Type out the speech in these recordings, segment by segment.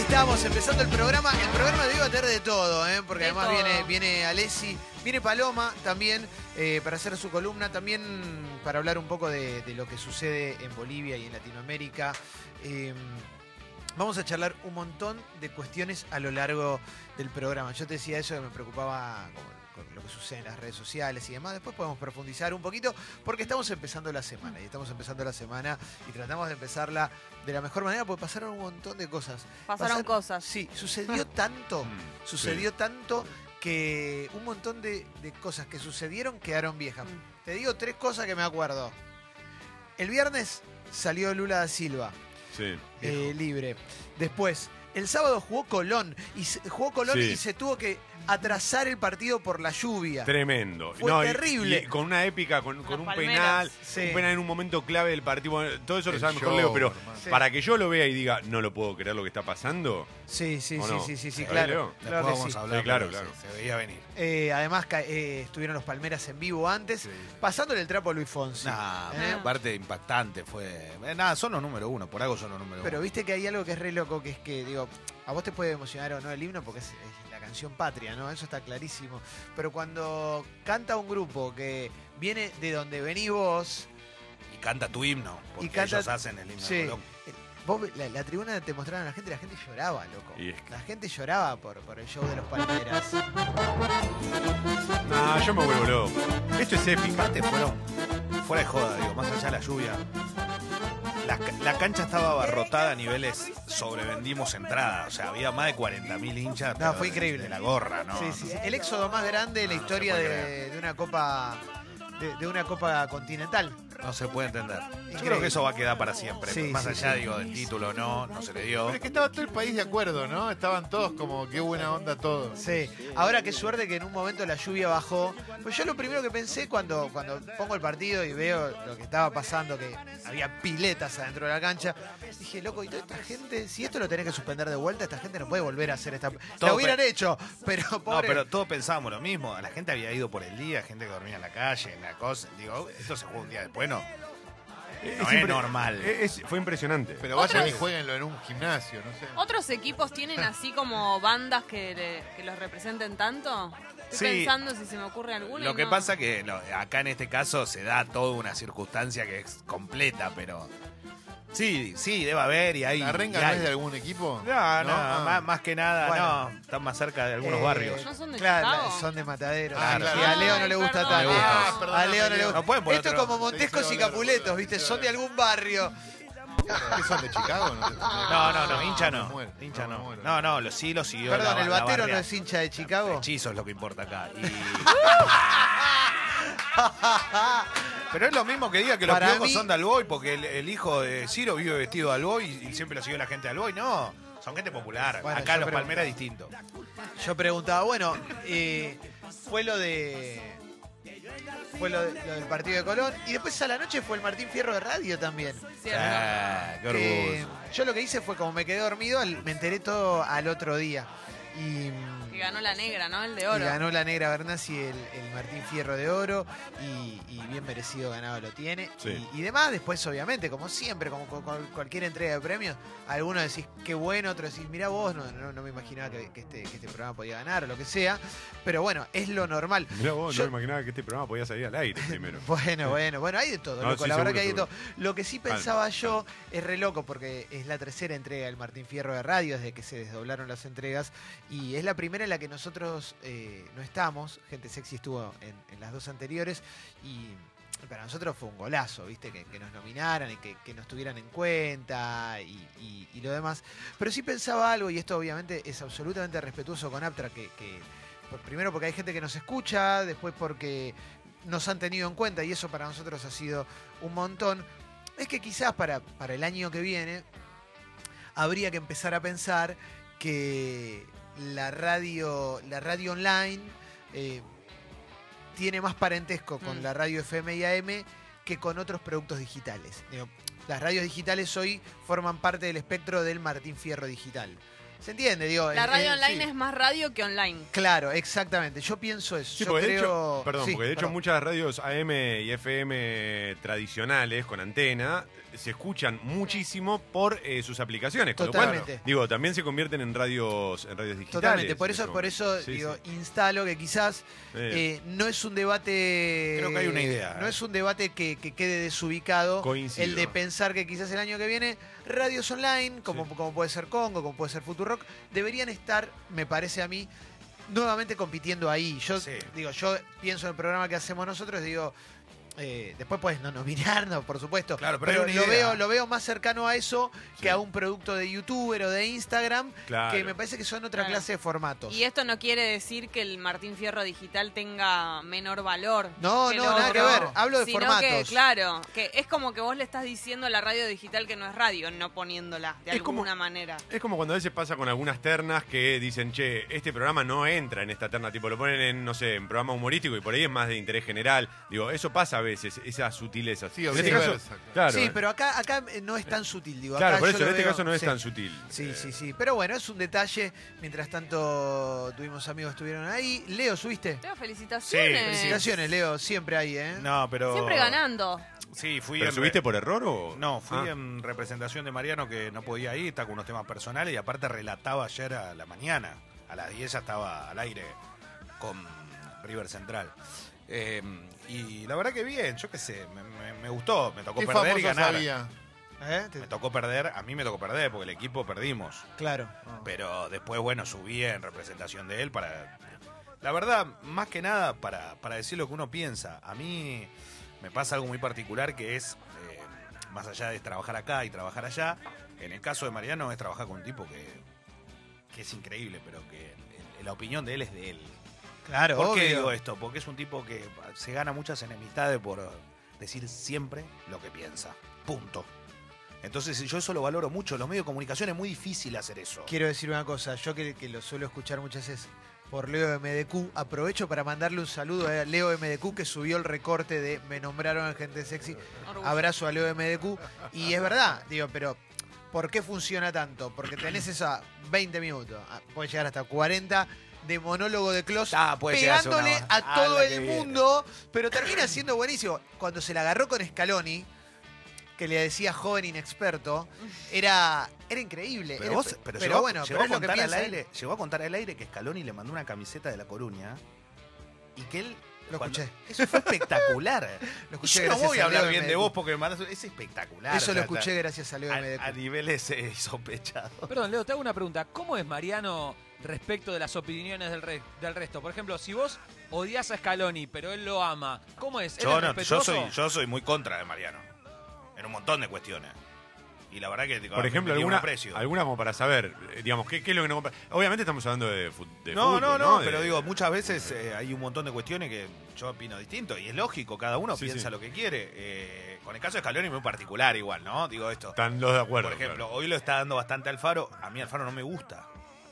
estamos empezando el programa. El programa de hoy va a tener de todo, ¿eh? porque De además todo. viene, viene Alessi, viene Paloma también eh, para hacer su columna, también para hablar un poco de, de lo que sucede en Bolivia y en Latinoamérica. Eh, vamos a charlar un montón de cuestiones a lo largo del programa. Yo te decía eso que me preocupaba como lo que sucede en las redes sociales y demás. Después podemos profundizar un poquito porque estamos empezando la semana y estamos empezando la semana y tratamos de empezarla de la mejor manera porque pasaron un montón de cosas. Pasaron Pasar- cosas. Sí, sucedió tanto, sucedió tanto que un montón de, de cosas que sucedieron quedaron viejas. Mm. Te digo tres cosas que me acuerdo. El viernes salió Lula da Silva, Sí. eh, libre. Después, el sábado jugó Colón y se- jugó Colón Sí. y se tuvo que atrasar el partido por la lluvia. Tremendo. Fue terrible. y con una épica, con, un palmeras. penal, Sí. un penal en un momento clave del partido. Bueno, Todo eso lo sabe mejor Leo, pero. Sí. para que yo lo vea y diga, no lo puedo creer lo que está pasando. Sí, sí, ¿O sí, no? sí, sí, sí, ¿Sabés, claro. Claro vamos sí. a hablar. Sí, claro, pero claro. Se, se veía venir. Eh, además eh, estuvieron los Palmeras en vivo antes, Sí. pasándole el trapo a Luis Fonsi. Nah, ¿Eh? aparte impactante fue. eh, nada, son los número uno, por algo son los número Pero uno. viste que hay algo que es re loco, que es que, digo, a vos te puede emocionar o no el himno porque es, es la canción patria, ¿no? Eso está clarísimo. Pero cuando canta un grupo que viene de donde venís vos, Y canta tu himno, porque Y canta- ellos hacen el himno Sí. de Colón. eh, vos la, la tribuna te mostraron a la gente, la gente lloraba, loco. Y es que- La gente lloraba por, por el show de los Palmeras. No, yo me vuelvo loco. Esto es fueron fuera de joda, digo, más allá de la lluvia. La, ca- la cancha estaba abarrotada a niveles sobrevendimos entradas. O sea, había más de 40.000 hinchas. No, fue de- increíble. De la gorra, ¿no? Sí, sí, sí. El éxodo más grande de la No, historia de, una copa de, de una copa continental. No se puede entender. Yo creo que eso va a quedar para siempre. Sí, más sí, allá, sí. digo, del título, no, no se le dio. Pero es que estaba todo el país de acuerdo, ¿no? Estaban todos como, qué buena onda todos. Sí, ahora qué suerte que en un momento la lluvia bajó. Pues yo lo primero que pensé cuando, cuando pongo el partido y veo lo que estaba pasando, que había piletas adentro de la cancha, dije, loco, y toda esta gente, si esto lo tenés que suspender de vuelta, esta gente no puede volver a hacer esta... Todo Lo hubieran hecho, pero No, pero todos pensábamos lo mismo. La gente había ido por el día, gente que dormía en la calle, en la cosa. Digo, esto se juega un día después, ¿no? No es impre- normal. es- es- fue impresionante. Pero vayan Otros- y jueguenlo en un gimnasio, no sé. ¿Otros equipos tienen así como bandas que, le- que los representen tanto? Estoy Sí. pensando si se me ocurre alguno. Lo y que no. pasa que acá en este caso se da toda una circunstancia que es completa, pero sí, sí, debe haber y hay. ¿La renga y no hay. es de algún equipo? No, no, No, ah. Más, más que nada, Bueno. no. Están más cerca de algunos Eh, barrios. ¿No son de Claro, Chicago? son de Matadero. Ah, Sí, claro. a Leo no le Ay, gusta perdón. tanto. Ah, a Leo no le Leo. gusta. No pueden poner Esto es otro- como Montescos y Capuletos, ¿viste? Son de algún barrio. ¿Qué son de Chicago? No, No, no, no, hincha me no. muero, Hincha me no. muero. No, no, lo, sí lo siguió. Perdón, la- ¿el batero no es hincha de Chicago? Hechizo es lo que importa acá. Y- Pero es lo mismo que diga que los Para piojos mí- son de Alboy, porque el, el hijo de Ciro vive vestido de Alboy y, y siempre lo siguió la gente de Alboy. No, son gente popular. Bueno, acá yo los pregunto. Palmeras es distinto. Yo preguntaba, bueno, eh, fue lo de. Fue lo, de- lo del partido de Colón. Y después a la noche fue el Martín Fierro de radio también. Cierto. Ah, qué orgullo. yo lo que hice fue como me quedé dormido, al- me enteré todo al otro día. Y, ganó la negra, ¿no? El de y oro. ganó la Negra Bernasi el, el Martín Fierro de Oro. Y, y bien merecido ganado lo tiene. Sí. Y, y demás, después, obviamente, como siempre, como con con cualquier entrega de premios, algunos decís qué bueno, otros decís, mira vos, no, no, no me imaginaba que, que este, que este programa podía ganar o lo que sea. Pero bueno, es lo normal. Mirá vos, Yo- no me imaginaba que este programa podía salir al aire primero. Bueno, bueno, bueno, hay de todo, No, loco, sí, la verdad seguro, que hay de todo. Lo que sí pensaba yo es re loco porque es la tercera entrega del Martín Fierro de Radio desde que se desdoblaron las entregas y es la primera en la que nosotros eh, no estamos, Gente Sexy estuvo en, las dos anteriores y para nosotros fue un golazo, ¿viste? Que, nos nominaran y que, nos tuvieran en cuenta y, lo demás. Pero sí pensaba algo y esto obviamente es absolutamente respetuoso con Aptra que... que Primero porque hay gente que nos escucha, después porque nos han tenido en cuenta y eso para nosotros ha sido un montón, es que quizás para, para el año que viene habría que empezar a pensar que la radio, la radio online eh, tiene más parentesco con Mm. la radio FM y AM que con otros productos digitales. Digo, las radios digitales hoy forman parte del espectro del Martín Fierro digital. Se entiende, digo. La radio online sí. es más radio que online. Claro, exactamente. Yo pienso eso. Sí, Yo porque de creo... hecho, perdón, sí, porque de hecho muchas radios AM y FM tradicionales con antena se escuchan muchísimo por eh, sus aplicaciones. Con lo cual, Totalmente. digo, también se convierten en radios, en radios digitales. Totalmente, por eso, este por eso Sí, digo, sí. instalo que quizás Eh, eh, no es un debate. Creo que hay una idea, No eh. es un debate que, que quede desubicado. Coincido. El de pensar que quizás el año que viene radios online, como, Sí. como puede ser Congo, como puede ser Futurock, deberían estar, me parece a mí, nuevamente compitiendo ahí. Yo Sí. digo, yo pienso en el programa que hacemos nosotros, digo. Eh, después puedes no nominarnos, por supuesto. Claro, pero lo veo, lo veo más cercano a eso Sí. que a un producto de youtuber o de Instagram, Claro. que me parece que son otra Claro. clase de formatos. Y esto no quiere decir que el Martín Fierro digital tenga menor valor. No, no, nada que ver. Hablo de Sino formatos. que, claro, que es como que vos le estás diciendo a la radio digital que no es radio, no poniéndola de Es como- alguna manera. Es como cuando a veces pasa con algunas ternas que dicen, che, este programa no entra en esta terna, tipo lo ponen en, no sé, en programa humorístico y por ahí es más de interés general. Digo, eso pasa a veces, esas sutilezas. Sí, en este caso, claro. sí, pero acá, acá eh, no es tan sutil, digo. Claro, acá por eso, en este veo- caso no es sí. tan sutil. Sí, Eh, sí, sí. Pero bueno, es un detalle. Mientras tanto, tuvimos amigos que estuvieron ahí. Leo, ¿subiste? Leo, felicitaciones. Sí, Felicitaciones, Leo. Siempre ahí, ¿eh? No, pero. Siempre ganando. Sí, fui ¿Pero en subiste por error o...? No, fui Ah. en representación de Mariano que no podía ir, está con unos temas personales y aparte relataba ayer a la mañana. A las 10 ya estaba al aire con River Central. Eh, y la verdad que bien, yo qué sé, me, me- me gustó, me tocó ¿Qué perder y ganar. había? ¿Eh? Me tocó perder, a mí me tocó perder porque el equipo perdimos. Claro. Pero después, bueno, subí en representación de él para... La verdad, más que nada, para, para decir lo que uno piensa. A mí me pasa algo muy particular que es, eh, más allá de trabajar acá y trabajar allá, en el caso de Mariano es trabajar con un tipo que, que es increíble, pero que la opinión de él es de él. Claro, ¿Por qué digo esto? Porque es un tipo que se gana muchas enemistades por decir siempre lo que piensa. Punto. Entonces yo eso lo valoro mucho. Los medios de comunicación es muy difícil hacer eso. Quiero decir una cosa. Yo que, que lo suelo escuchar muchas veces por Leo MDQ, aprovecho para mandarle un saludo a Leo MDQ que subió el recorte de Me nombraron a gente sexy. Abrazo a Leo MDQ. Y es verdad, digo, pero ¿por qué funciona tanto? Porque tenés esa 20 minutos, ah, puede llegar hasta 40 de monólogo de Klaus Ah, puede llegar a ser pegándole una- a ah, todo la que el viene. mundo, pero termina siendo buenísimo. Cuando se la agarró con Scaloni, que le decía joven inexperto, era, era increíble. Pero, Era- vos, pero, pero llegó, bueno, llegó pero a es lo que contar al piensa él. aire, llegó a contar al aire que Scaloni le mandó una camiseta de La Coruña y que él... Lo cuando- escuché. Eso fue espectacular. Lo Y escuché yo no gracias voy a hablar Leo bien de vos porque me mandas... Es espectacular. Eso o lo sea, escuché gracias a Leo a, MDQ. a niveles eh, insospechados. Perdón, Leo, te hago una pregunta. ¿Cómo es Mariano respecto de las opiniones del, re- del resto? Por ejemplo, si vos odias a Scaloni, pero él lo ama, ¿cómo es? ¿Él Yo, es no, yo, soy, yo soy muy contra de Mariano. En un montón de cuestiones. Y la verdad que... digo, Por ejemplo, alguna, aprecio. alguna como para saber, eh, digamos, ¿qué, qué es lo que no compra? Obviamente estamos hablando de, de No, fútbol, no, no, De- pero digo, muchas veces eh, hay un montón de cuestiones que yo opino distinto y es lógico, cada uno Sí, piensa sí. lo que quiere. Eh, con el caso de Scaloni muy particular igual, ¿no? Digo esto. Están los de acuerdo. Por ejemplo, claro. hoy lo está dando bastante Alfaro, a mí Alfaro no me gusta.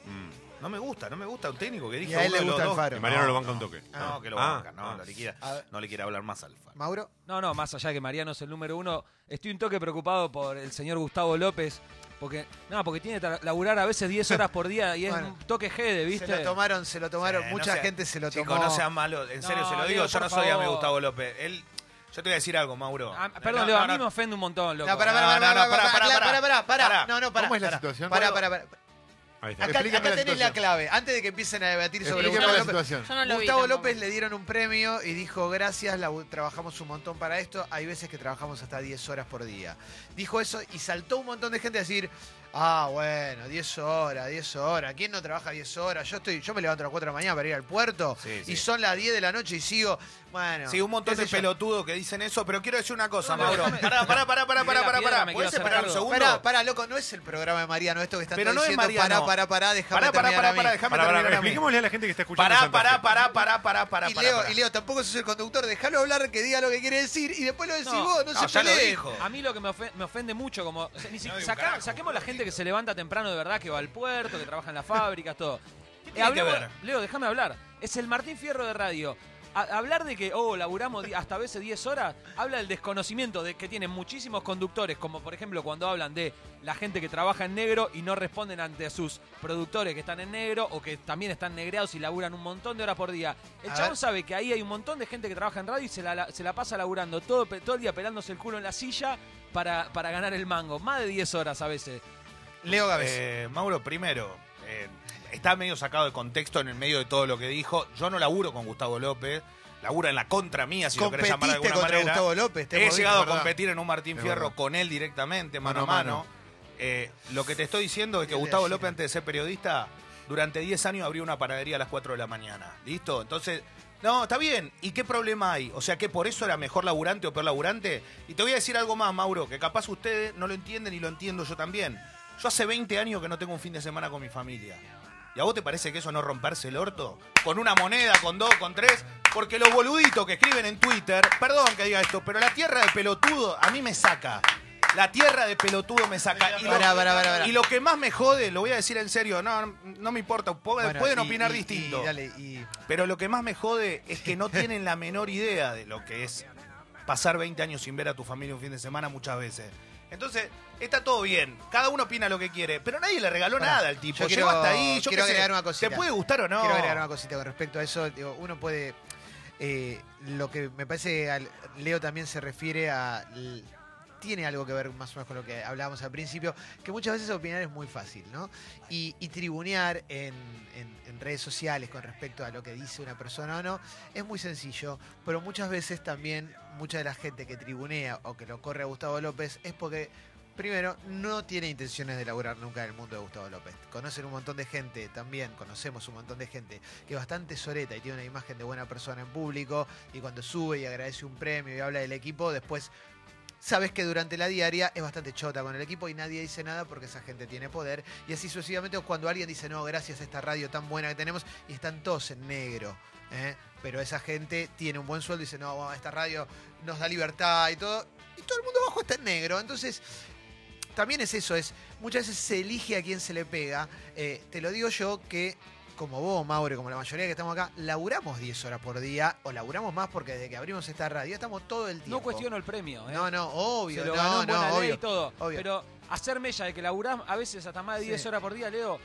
Mm. No me gusta, no me gusta un técnico que dijo Y a él uno le gusta dos- Alfaro. Y Mariano No, lo banca no, un toque. No, Ah. que lo Ah, banca, no, ah. no le quiere, A ver. no le quiere hablar más a Alfaro. Mauro, No, no, más allá de que Mariano es el número uno, estoy un toque preocupado por el señor Gustavo López, porque no, porque tiene que laburar a veces 10 horas por día y es Bueno. un toque Gede, ¿viste? se lo tomaron, se lo tomaron, no mucha sea- gente se lo Chicos, tomó. no sean malos, en serio No, se lo digo, yo no soy amigo. Gustavo López. Él, yo te voy a decir algo, Mauro. Ah, perdón, No, Leo, no, a mí no, me ofende un montón, loco. No, pará, No, pará, no, pará, no, pará, pará, pará, pará, pará, pará, pará. pará. No, no, pará. ¿Cómo es la pará. situación? Pará, Mauro? pará, pará. Ahí está. Acá, acá la tenés la clave. Antes de que empiecen a debatir sobre Gustavo la López, situación. Yo no lo vi Gustavo. López le dieron un premio y dijo, gracias, la- trabajamos un montón para esto. Hay veces que trabajamos hasta 10 horas por día. Dijo eso y saltó un montón de gente a decir, ah, bueno, 10 horas, 10 horas. ¿Quién no trabaja 10 horas? Yo estoy, yo me levanto a las 4 de la mañana para ir al puerto Sí, sí. y son las 10 de la noche y sigo, bueno. Sí, un montón de pelotudos que dicen eso, pero quiero decir una cosa, No, no, Mauro. Pará, pará, pará, pará, pará, pará, pará. ¿Puedes esperar un segundo? Pará, pará, loco, no es el programa de Mariano esto que están Pero no es. Mariano. Pará, pará, pará, déjame Pará, pará, pará, pará, déjame pará, terminar expliquémosle a la gente que está escuchando. Pará, pará, pará, pará, pará, pará, Y Leo, pará. y Leo, tampoco sos el conductor, déjalo hablar, que diga lo que quiere decir y después lo decís No, vos, no, se dijo. A mí lo que me ofende, mucho, como. saquemos la gente que se levanta temprano de verdad, que va al puerto, que trabaja en las fábricas, todo. ¿Qué tiene que hablemos- ver? Leo, déjame hablar. Es el Martín Fierro de radio. a- hablar de que, oh, laburamos hasta a veces 10 horas, habla del desconocimiento de que tienen muchísimos conductores, como por ejemplo cuando hablan de la gente que trabaja en negro y no responden ante sus productores que están en negro o que también están negreados y laburan un montón de horas por día. El A chabón ver. sabe que ahí hay un montón de gente que trabaja en radio y se la, la- se la pasa laburando todo, todo el día pelándose el culo en la silla para, para ganar el mango. Más de 10 horas a veces. Leo Gávez. Eh, Mauro, primero, eh, está medio sacado de contexto en el medio de todo lo que dijo. Yo no laburo con Gustavo López, labura en la contra mía, si lo querés llamar de Competiste alguna contra manera. Gustavo López. te He llegado a competir en un Martín Es Fierro verdad. con él directamente, mano, Mano a mano. mano. Eh, lo que te estoy diciendo es que Gustavo. López, antes de ser periodista, durante 10 años abrió una panadería a las 4 de la mañana. ¿Listo? Entonces, no, está bien. ¿Y qué problema hay? O sea, que por eso era mejor laburante o peor laburante. Y te voy a decir algo más, Mauro, que capaz ustedes no lo entienden y lo entiendo yo también. Yo hace 20 años que no tengo un fin de semana con mi familia. ¿Y a vos te parece que eso no romperse el orto? Con una moneda, con dos, con tres. Porque los boluditos que escriben en Twitter, perdón que diga esto, pero la tierra de pelotudo a mí me saca. La tierra de pelotudo me saca. Y lo, Pará, pará, pará, pará. y lo que más me jode, lo voy a decir en serio, no, no me importa, pueden, Bueno, opinar y- distinto. y dale, y- Pero lo que más me jode es que no tienen la menor idea de lo que es pasar 20 años sin ver a tu familia un fin de semana muchas veces. Entonces, está todo bien. Cada uno opina lo que quiere, pero nadie le regaló Pará, nada al tipo. yo Llegó quiero- hasta ahí, yo quiero qué sé. agregar una cosita. ¿Te puede gustar o no? Quiero agregar una cosita con respecto a eso. Digo, uno puede. eh, lo que me parece, al- Leo también se refiere a. l- Tiene algo que ver más o menos con lo que hablábamos al principio, que muchas veces opinar es muy fácil, ¿no? Y, y tribunear en, redes sociales con respecto a lo que dice una persona o no, es muy sencillo, pero muchas veces también mucha de la gente que tribunea o que lo corre a Gustavo López es porque Primero, no tiene intenciones de laburar nunca en el mundo de Gustavo López. Conocen un montón de gente, también conocemos un montón de gente que es bastante soreta y tiene una imagen de buena persona en público y cuando sube y agradece un premio y habla del equipo, después sabes que durante la diaria es bastante chota con el equipo y nadie dice nada porque esa gente tiene poder. Y así sucesivamente cuando alguien dice, no, gracias a esta radio tan buena que tenemos y están todos en negro. ¿eh? Pero esa gente tiene un buen sueldo y dice, no, esta radio nos da libertad y todo. Y todo el mundo abajo está en negro. Entonces, también es eso, es muchas veces se elige a quién se le pega. Eh, te lo digo yo que, como vos, Maure, como la mayoría que estamos acá, laburamos 10 horas por día, o laburamos más porque desde que abrimos esta radio estamos todo el tiempo. No cuestiono el premio. ¿eh? No, no, obvio, Se lo no, ganó en no, buena ley obvio. y todo. obvio. Pero hacer mella de que laburás a veces hasta más de 10 Sí. horas por día, Leo.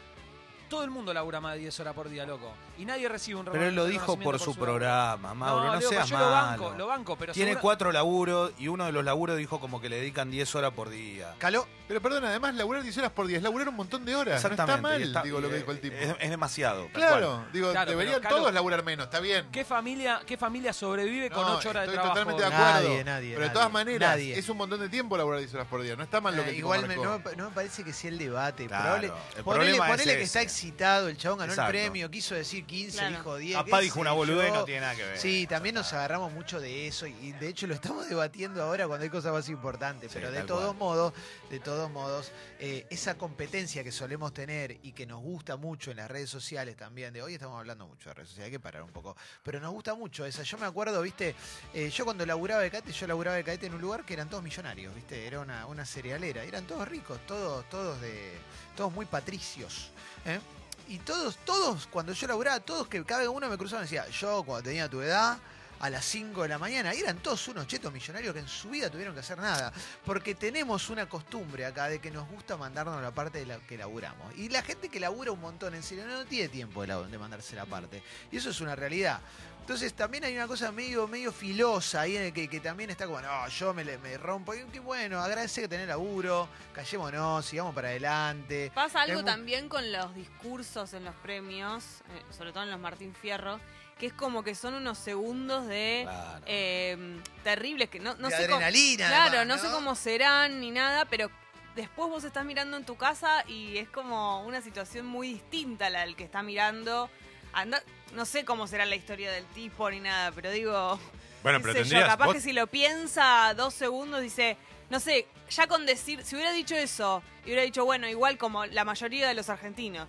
Todo el mundo labura más de 10 horas por día, loco. Y nadie recibe un Pero él lo dijo por reconocimiento su programa, Mauro, no, Leo, seas yo lo malo. banco, lo banco, pero Tiene segura- cuatro laburos y uno de los laburos dijo como que le dedican 10 horas por día. Caló, Pero perdón, además laburar 10 horas por día es laburar un montón de horas. No está Exactamente, mal, está- digo lo que dijo el tipo. Es, es demasiado. claro, digo, Claro, deberían pero, Calo, todos laburar menos, está bien. ¿Qué familia, ¿Qué familia sobrevive con No, 8 horas de estoy trabajo? totalmente de acuerdo. Nadie, nadie, pero de nadie, todas maneras, nadie. es un montón de tiempo laburar 10 horas por día. No está mal lo que eh, el tipo igual no, me, no me parece que sea el debate. Claro, Probable- el ponele que ese. está excitado, el chabón ganó Exacto. el premio, quiso decir 15, Claro. dijo 10. Papá dijo una boludez no tiene nada que ver. Sí, también nos agarramos mucho de eso y, de hecho lo estamos debatiendo ahora cuando hay cosas más importantes, Sí, pero de todos modos, de todos modos, eh, esa competencia que solemos tener y que nos gusta mucho en las redes sociales también, de hoy estamos hablando mucho de redes sociales, hay que parar un poco, pero nos gusta mucho esa. Yo me acuerdo, viste, eh, yo cuando laburaba de cadete, yo laburaba de cadete en un lugar que eran todos millonarios, viste, era una, una cerealera, eran todos ricos, todos, todos de, todos muy patricios. ¿eh? Y todos, todos, cuando yo laburaba, todos que cada uno me cruzaban y decía, yo cuando tenía tu edad, a las 5 de la mañana, eran todos unos chetos millonarios que en su vida tuvieron que hacer nada. Porque tenemos una costumbre acá de que nos gusta mandarnos la parte de la que laburamos. Y la gente que labura un montón, en serio, no tiene tiempo de, la- de mandarse la parte. Y eso es una realidad. Entonces también hay una cosa medio, medio filosa ahí en el que, que también está como, no, yo me, me rompo. Y qué bueno, agradece que tenés laburo, callémonos, sigamos para adelante. Pasa algo también con los discursos en los premios, eh, sobre todo en los Martín Fierro, que es como que son unos segundos de Claro. eh, terribles que no, no de sé cómo, adrenalina. claro, además, no sé cómo serán ni nada, pero después vos estás mirando en tu casa y es como una situación muy distinta a la del que está mirando. Anda- no sé cómo será la historia del tipo ni nada, pero digo, Bueno, pero yo, tendrías. capaz vos- que si lo piensa dos segundos dice, no sé, ya con decir, si hubiera dicho eso y hubiera dicho, bueno, igual como la mayoría de los argentinos,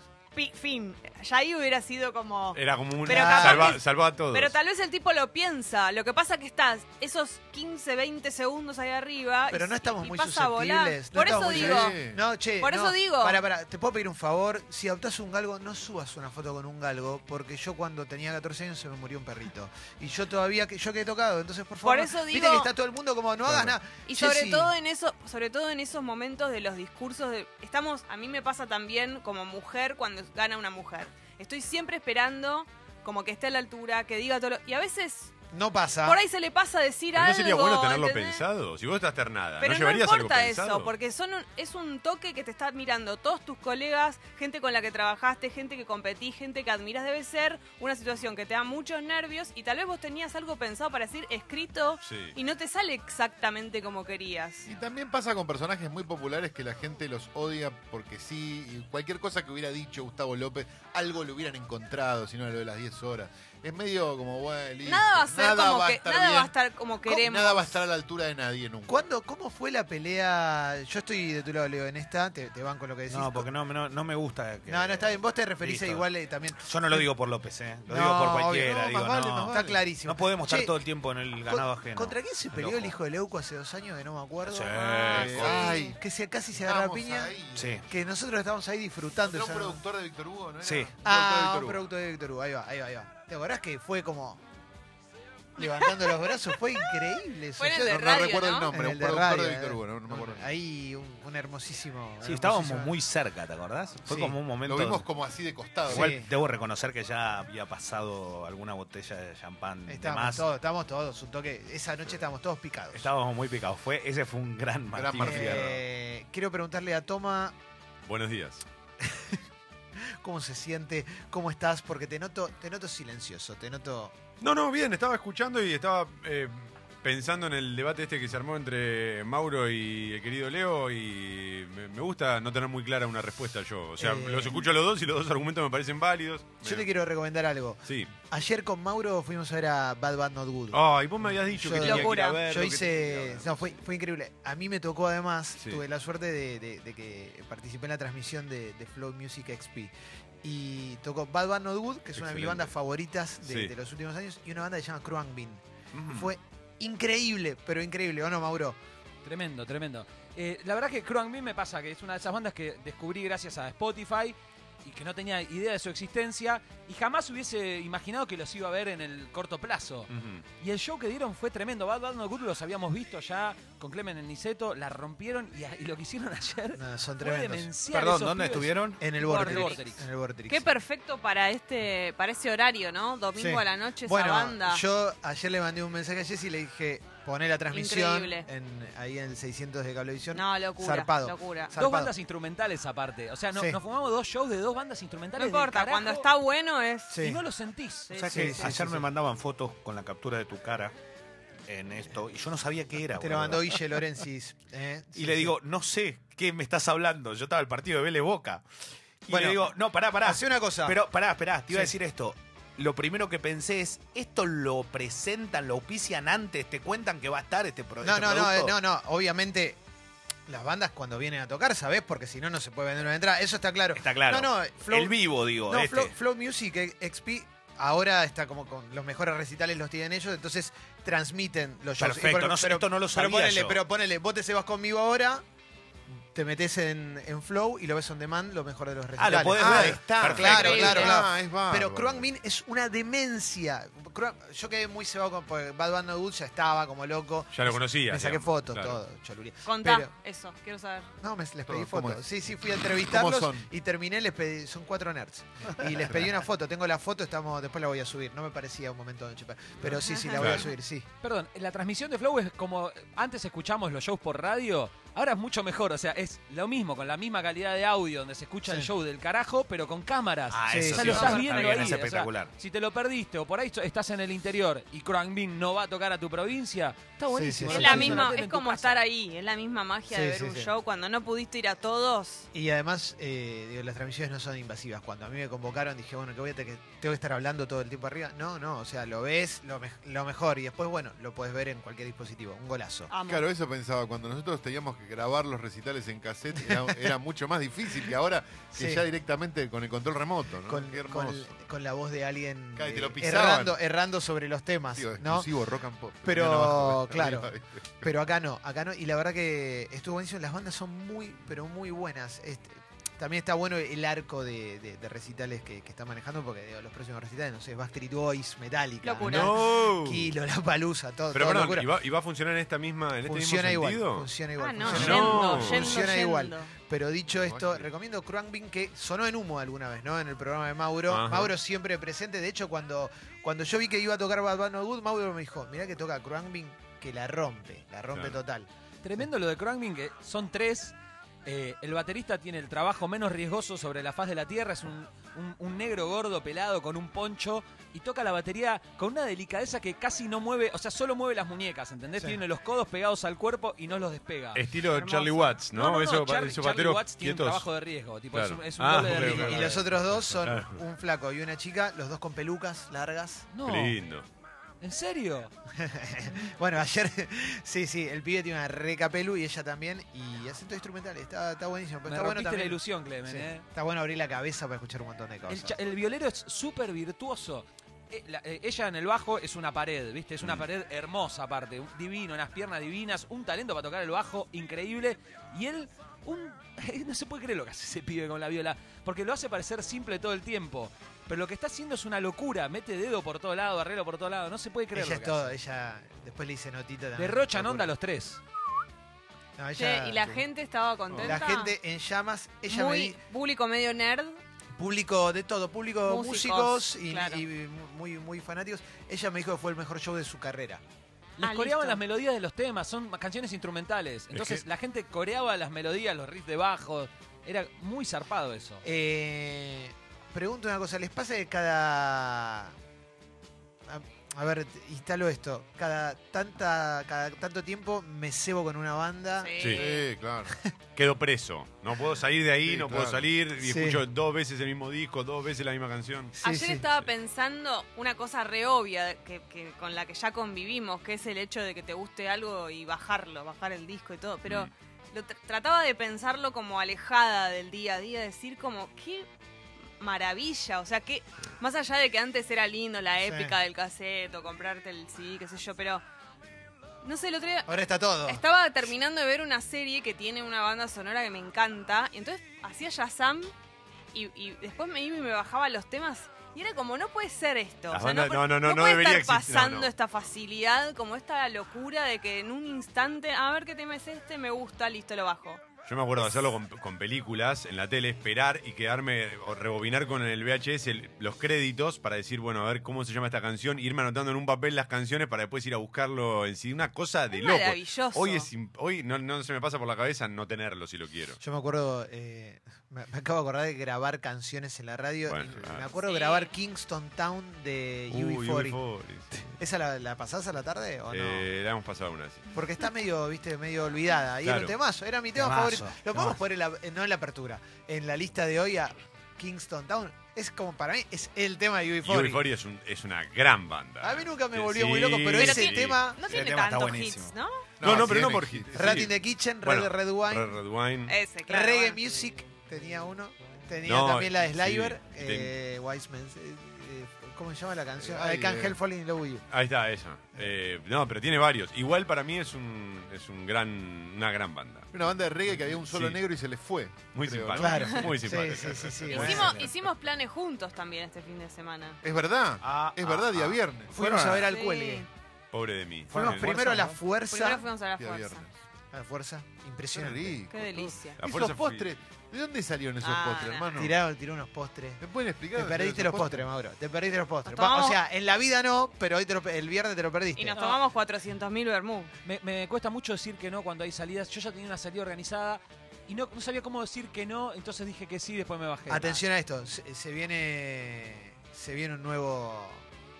fin. Ya ahí hubiera sido como... Era como un Pero salva, que- a todos. Pero tal vez el tipo lo piensa. Lo que pasa que estás esos 15, 20 segundos ahí arriba. Pero y- no estamos y muy pasa a volar. susceptibles. no Por eso digo. No, che. Por eso digo. Para, para, te puedo pedir un favor. Si adoptás un galgo, no subas una foto con un galgo. Porque yo cuando tenía 14 años se me murió un perrito. Y yo todavía, que yo que he tocado. Entonces, por favor. Por eso Viste digo- que está todo el mundo como, no hagas nada. Y Che, sobre sí. todo en eso, sobre todo en esos momentos de los discursos de, estamos, a mí me pasa también como mujer cuando gana una mujer. Estoy siempre esperando como que esté a la altura, que diga todo lo, y a veces No pasa. por ahí se le pasa a decir Pero algo. no sería bueno tenerlo ¿entendés? pensado. Si vos estás ternada, Pero ¿no no, llevarías algo importa pensado? eso, porque son un- es un toque que te están mirando todos tus colegas, gente con la que trabajaste, gente que competís, gente que admiras. Debe ser una situación que te da muchos nervios y tal vez vos tenías algo pensado para decir escrito Sí. y no te sale exactamente como querías. Y también pasa con personajes muy populares que la gente los odia porque sí, y cualquier cosa que hubiera dicho Gustavo López, algo le hubieran encontrado, si no lo de las 10 horas. Es medio como, bueno, listo. Nada va a ser como va a que estar nada va a bien. estar como ¿Cómo? queremos. Nada va a estar a la altura de nadie nunca. ¿Cuándo, ¿Cómo fue la pelea? Yo estoy de tu lado, Leo, en esta. Te, te banco lo que decís. No, porque no, no, no me gusta. Que, No, no, está bien. Vos te referís a Listo. igual eh, también. Yo no lo digo por López, ¿eh? Lo No, digo por obvio, cualquiera. no, digo, más vale, no. más vale. Está clarísimo. No podemos estar Che, todo el tiempo en el ganado ajeno. ¿Contra quién se peleó loco. el hijo de Leuco hace dos años que no me acuerdo? Sí, con- ay, que se, casi se agarra a piña. ahí. Sí. Que nosotros estábamos ahí disfrutando. Era un esa- productor de Víctor Hugo, ¿no? era? Sí. Un productor de Ah, un Hugo. producto de Víctor Hugo. Ahí va, ahí va, ahí va. ¿Te acordás que fue como levantando los brazos? Fue increíble eso. Fue en el Yo- de No, no radio, recuerdo ¿no? el nombre, en un de productor radio, de Víctor eh. Hugo, no, no me acuerdo. Ahí un, un hermosísimo. Sí, estábamos hermosísimo- muy cerca, ¿te acordás? Fue Sí. como un momento. Lo vimos como así de costado. Sí. Igual debo reconocer que ya había pasado alguna botella de champán de Estábamos más. todos, estábamos todos, un toque. Esa noche estábamos todos picados. Estábamos muy picados. Fue, ese fue un gran Martín Martín Fierro. Eh, quiero preguntarle a Toma Buenos días. cómo se siente, cómo estás, porque te noto, te noto silencioso, te noto. No, no, bien, estaba escuchando y estaba eh, pensando en el debate este que se armó entre Mauro y el querido Leo y me, me gusta no tener muy clara una respuesta yo. O sea, Eh. los escucho a los dos y los dos argumentos me parecen válidos. Yo Me- te quiero recomendar algo. Sí. Ayer con Mauro fuimos a ver a Bad Bad Not Good. Ay, vos me habías dicho Yo- que tenía que ir Locura. a verlo, Yo hice. No, fue, fue increíble. A mí me tocó además, Sí. tuve la suerte de, de- de que participé en la transmisión de, de Flow Music XP. Y tocó Bad Bad Not Good, que es una de mis bandas favoritas de, Sí. de los últimos años, y una banda que se llama Kruang Bean. Mm. Fue increíble, pero increíble, ¿o no, Mauro? Tremendo, tremendo. Eh, la verdad que Crown Bean me pasa que es una de esas bandas que descubrí gracias a Spotify y que no tenía idea de su existencia y jamás hubiese imaginado que los iba a ver en el corto plazo. Y el show que dieron fue tremendo. Bad Bad Not Good los habíamos visto ya con Clemen en Niceto, la rompieron y, y lo que hicieron ayer No, son fue tremendos. demencial. Perdón, ¿dónde pibes. estuvieron? En el Vorterix. En el Vorterix. Qué perfecto para este, para ese horario, ¿no? Domingo Sí. a la noche, esa Bueno, banda. yo ayer le mandé un mensaje a Jessy y le dije, poné la transmisión Increíble. en, ahí en el 600 de Cablevisión. No, locura, Zarpado. locura. Zarpado. Dos bandas instrumentales aparte. O sea, no- Sí. nos fumamos dos shows de dos bandas No instrumentales. del importa, carajo cuando está bueno es... Sí. Y no lo sentís. Sí, O sea que sí, ayer sí, me sí. mandaban fotos con la captura de tu cara en esto y yo no sabía qué era. Te lo boludo. mandó Guille Lorenzis. ¿eh? Y Sí, le sí. digo, no sé qué me estás hablando. Yo estaba el partido de Vélez Boca. Y Bueno, le digo, no, pará, pará. Hace una cosa. Pero pará, esperá, te iba a Sí. decir esto. Lo primero que pensé es, ¿esto lo presentan, lo auspician antes? ¿Te cuentan que va a estar este, pro- no, este no, no, producto? no, no. Obviamente, las bandas cuando vienen a tocar, ¿sabés? Porque si no, no se puede vender una entrada. Eso está claro. Está claro. No, no, Flow, el vivo, digo, no, este. Flow, Flow Music XP ahora está como con los mejores recitales los tienen ellos, entonces transmiten los shows. Perfecto, por- no esto no lo pero sabía ponele, yo. Pero ponele, vos te se vas conmigo ahora, te metes en, en Flow y lo ves on demand, lo mejor de los Ah, recitales. lo podés Ah, ver. está. Claro, claro, claro. Ah, es. Pero Kruang Min es una demencia. Yo quedé muy cebado con porque Bad Bad No Good ya estaba como loco. Ya lo conocía. Me saqué digamos, fotos, claro. todo, choluría. Contá Pero- eso, quiero saber. No, me, les pedí ¿cómo fotos. Sí, sí, fui a entrevistarlos ¿Cómo son? y terminé, les pedí, son cuatro nerds. Y les pedí una foto, tengo la foto, estamos, después la voy a subir. No me parecía un momento de chipar. Pero sí, sí, la voy a subir, sí. Perdón, la transmisión de Flow es como antes escuchamos los shows por radio, ahora es mucho mejor, o sea, es lo mismo, con la misma calidad de audio, donde se escucha el show del carajo, pero con cámaras. Ah, Sí, sí, lo sí, estás viendo ahí. es o sea, espectacular. si te lo perdiste o por ahí estás en el interior y Crank Bean no va a tocar a tu provincia, está buenísimo. sí, Es sí, la misma, es como casa. estar ahí, es la misma magia de ver sí, un sí. show cuando no pudiste ir a todos. Y además, eh, digo, las transmisiones no son invasivas. Cuando a mí me convocaron, dije, bueno, que voy a tener que, tengo que estar hablando todo el tiempo arriba. No, no, o sea, lo ves lo, me- lo mejor y después, bueno, lo puedes ver en cualquier dispositivo. Un golazo. Amo. Claro, eso pensaba. Cuando nosotros teníamos que grabar los recitales en cassette era, era mucho más difícil que ahora, que Sí. ya directamente con el control remoto, ¿no? Con, Qué con- hermoso. con la voz de alguien Claro, te eh, lo pisaban. errando, errando sobre los temas, Digo, ¿no? exclusivo rock and pop. Pero, abajo, claro. Pero acá no, acá no. Y la verdad que estuvo buenísimo. Las bandas son muy, pero muy buenas. Este, también está bueno el arco de, de- de recitales que, que está manejando, porque digo, los próximos recitales, no sé, Backstreet Boys, Metallica, Locura. ¿no? Kilo, La Palusa, todo, Pero todo perdón, locura. ¿y va, y va a funcionar en esta misma, en este Funciona mismo igual, sentido? funciona igual. Ah, no, funciona yendo, No. yendo, Funciona igual. Pero dicho esto, recomiendo Crumbin que sonó en humo alguna vez, ¿no? En el programa de Mauro. Ajá. Mauro siempre presente. De hecho, cuando, cuando yo vi que iba a tocar Bad Bad No Good, Mauro me dijo, mirá que toca Crumbin, que la rompe, la rompe Claro. total. Tremendo lo de Crumbin, que son tres. Eh, el baterista tiene el trabajo menos riesgoso sobre la faz de la tierra. Es un, un- un negro gordo pelado con un poncho y toca la batería con una delicadeza que casi no mueve, o sea, solo mueve las muñecas, ¿entendés? Sí. Tiene los codos pegados al cuerpo y no los despega. Estilo Hermoso. Charlie Watts, ¿no? Eso, Charlie, esos Charlie bateros Watts tiene un trabajo de riesgo, tipo, Claro. es un, es un Ah, doble de riesgo. Y los otros dos son Claro. un flaco y una chica, los dos con pelucas largas. No, Qué lindo. ¿En serio? Bueno, ayer, sí, sí, el pibe tiene una reca pelu y ella también. Y hace todo instrumental, está, está buenísimo. Pero Me está bueno rompiste la también. ilusión, Clemen, sí, ¿eh? Está bueno abrir la cabeza para escuchar un montón de El, cosas. cha- el violero es súper virtuoso. Eh, la- eh, ella en el bajo es una pared, ¿viste? Es una Mm. pared hermosa aparte, divino, unas piernas divinas, un talento para tocar el bajo increíble. Y él, un no se puede creer lo que hace ese pibe con la viola, porque lo hace parecer simple todo el tiempo. Pero lo que está haciendo es una locura, mete dedo por todo lado, arreglo por todo lado, no se puede creer ella lo es que todo, hace. ella después le dice notita también. Derrochan onda los tres. No, y la gente estaba contenta. La gente en llamas, ella me muy di, público medio nerd. Público de todo, público Músicos, músicos, y, claro. y muy, muy fanáticos. Ella me dijo que fue el mejor show de su carrera. Les Ah, coreaban listo. las melodías de los temas, son canciones instrumentales. Entonces que- la gente coreaba las melodías, los riffs de bajo. Era muy zarpado eso. Eh, pregunto una cosa, ¿les pasa que cada... A, ver, instalo esto. Cada, tanta, cada tanto tiempo me cebo con una banda. Sí. Sí. Claro. Quedo preso. No puedo salir de ahí, Sí, no claro. puedo salir y Sí. escucho dos veces el mismo disco, dos veces la misma canción. Sí, Ayer sí. estaba pensando una cosa re obvia que, que- con la que ya convivimos, que es el hecho de que te guste algo y bajarlo, bajar el disco y todo. Pero Mm. lo tr- trataba de pensarlo como alejada del día a día, decir como, qué maravilla. O sea, que más allá de que antes era lindo la Sí. épica del cassette o comprarte el CD, qué sé yo, pero no sé, el otro día Ahora está todo. estaba terminando de ver una serie que tiene una banda sonora que me encanta. Y entonces hacía Shazam y, y después me iba y me bajaba los temas. Y era como, no puede ser esto. O sea, bandas- no, no, no, no puede debería estar pasando no. esta facilidad, como esta locura de que en un instante, a ver qué tema es este, me gusta, listo, lo bajo. Yo me acuerdo de hacerlo con, con películas en la tele, esperar y quedarme o rebobinar con el VHS el- los créditos para decir, bueno, a ver cómo se llama esta canción, irme anotando en un papel las canciones para después ir a buscarlo en sí. Una cosa de Es loco. maravilloso. Hoy, es, hoy no, no se me pasa por la cabeza no tenerlo si lo quiero. Yo me acuerdo, eh, me, me acabo de acordar de grabar canciones en la radio. Bueno, y claro. Me acuerdo de Sí. grabar Kingston Town de Uy, UB40. UB40, sí. ¿Esa la, la pasás a la tarde o no? Eh, la hemos pasado una vez. sí. Porque está medio, viste, medio olvidada. Y era un Claro. temazo, era mi tema Temazo, favorito. Lo podemos poner en la- no en la apertura, en la lista de hoy a Kingston Town. Es como para mí, es el tema de Y UB40. UB40 es, un- es una gran banda. A mí nunca me Sí, volvió muy loco, pero sí, ese sí. tema, No tiene tema está tantos buenísimo. hits, ¿no? No, no, pero no por hit. hit. Rat sí. in the Kitchen, Bueno, Red Red Wine, Red Red Wine. Ese, claro. Reggae bueno. Music tenía uno. Tenía No, también la de sí, Sliver, ten- Wiseman. eh, ¿Cómo se llama la canción? I ay, Can't eh. Help Falling in Love with You. Ahí está, esa. Eh, no, pero tiene varios. Igual para mí es un es un gran una gran banda. Una banda de reggae que había un solo Sí. negro y se les fue. Muy creo. ¿no? Claro. Muy Sí, simpática. sí, sí, sí. Hicimos, planes juntos también este fin de semana. Es verdad. Ah, es ah, verdad, día ah. viernes. Fuimos a ver al Sí. cuelgue. Pobre de mí. Fuimos primero a la fuerza. Primero fuimos a la Día fuerza. viernes. A la fuerza. Qué Impresionante. rico. Qué delicia. La Esos fui- postres, ¿de dónde salieron esos Ah, postres, no. hermano? Tiraron, tiró unos postres. ¿Me pueden explicar? Te dónde perdiste salieron los esos postres, Mauro. Te perdiste los postres. Nos O sea, en la vida no, pero hoy te lo- el viernes te lo perdiste. Y nos No. tomamos 400.000 vermú. Me, me cuesta mucho decir que no cuando hay salidas. Yo ya tenía una salida organizada y no, no sabía cómo decir que no, entonces dije que sí, después me bajé. Atención a esto. Se, se viene. Se viene un nuevo.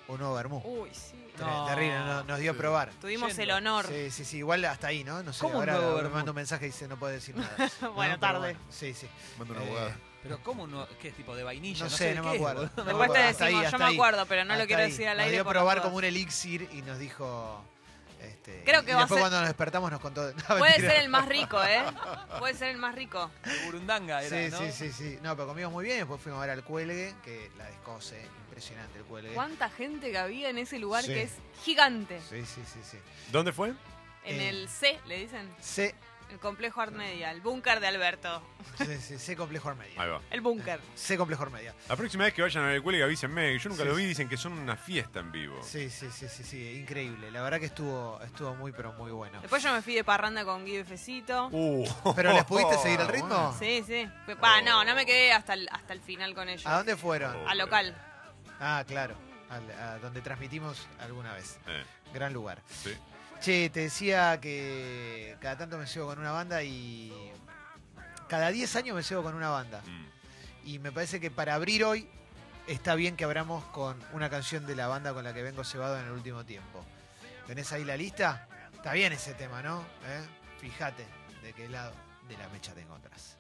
Un nuevo vermú. Uy, sí. No. Terrible, no- nos dio a probar. Tuvimos Yendo. el honor. Sí, sí, sí. Igual hasta ahí, ¿no? No sé. ¿Cómo un ahora nuevo me vermut? manda un mensaje y dice no puede decir nada. Bueno, pero tarde. Sí, sí. Manda una Eh, abogada. Pero ¿cómo no? ¿Qué es tipo de vainilla? No, No, sé, de no qué me es, acuerdo. boludo. No me Después te acuerdo. Hasta decimos, ahí, yo hasta me ahí. acuerdo, pero no lo Hasta quiero ahí. decir al Nos aire. dio a por probar como dudas. un elixir y nos dijo. Este, Creo que y va a después ser- cuando nos despertamos nos contó. No, Puede mentira. ser el más rico, ¿eh? Puede ser el más rico. Burundanga era, Sí, ¿no? sí, sí, sí. No, pero comimos muy bien. Después fuimos a ver al cuelgue, que la descose. Impresionante el cuelgue. ¿Cuánta gente que había en ese lugar Sí. que es gigante? Sí, sí, sí, sí. ¿Dónde fue? En Eh. el C, le dicen. C, El complejo Art Media, el búnker de Alberto. sí, sí, C complejo Armedia. Ahí va. El búnker. C complejo Armedia. La próxima vez que vayan a ver el cuelgue, avísenme. Yo nunca Sí, lo vi, dicen que son una fiesta en vivo. Sí, sí, sí, sí, sí. Increíble. La verdad que estuvo, estuvo muy, pero muy bueno. Después yo me fui de parranda con Guido y Fecito. Uh. ¿Pero les pudiste seguir el ritmo? Sí, sí. Fue- Va, no, no me quedé hasta el, hasta el final con ellos. ¿A dónde fueron? Al local. Ah, claro. Al- a donde transmitimos alguna vez. Eh, Gran lugar. sí. Che, te decía que cada tanto me sigo con una banda y cada 10 años me sigo con una banda. Mm. Y me parece que para abrir hoy está bien que abramos con una canción de la banda con la que vengo cebado en el último tiempo. ¿Tenés ahí la lista? Está bien ese tema, ¿no? ¿Eh? Fíjate de qué lado de la mecha te encontrás.